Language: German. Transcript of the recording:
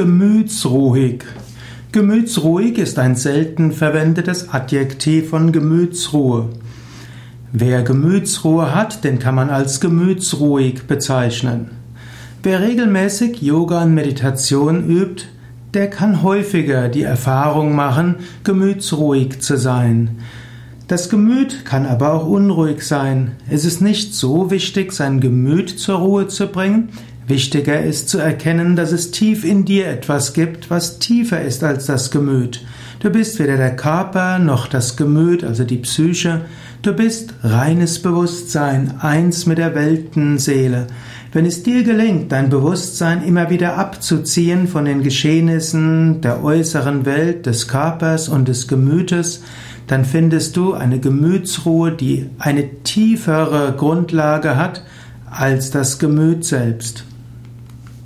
Gemütsruhig. Gemütsruhig ist ein selten verwendetes Adjektiv von Gemütsruhe. Wer Gemütsruhe hat, den kann man als gemütsruhig bezeichnen. Wer regelmäßig Yoga und Meditation übt, der kann häufiger die Erfahrung machen, gemütsruhig zu sein. Das Gemüt kann aber auch unruhig sein. Es ist nicht so wichtig, sein Gemüt zur Ruhe zu bringen. Wichtiger ist zu erkennen, dass es tief in dir etwas gibt, was tiefer ist als das Gemüt. Du bist weder der Körper noch das Gemüt, also die Psyche. Du bist reines Bewusstsein, eins mit der Weltenseele. Wenn es dir gelingt, dein Bewusstsein immer wieder abzuziehen von den Geschehnissen der äußeren Welt, des Körpers und des Gemütes, dann findest du eine Gemütsruhe, die eine tiefere Grundlage hat als das Gemüt selbst.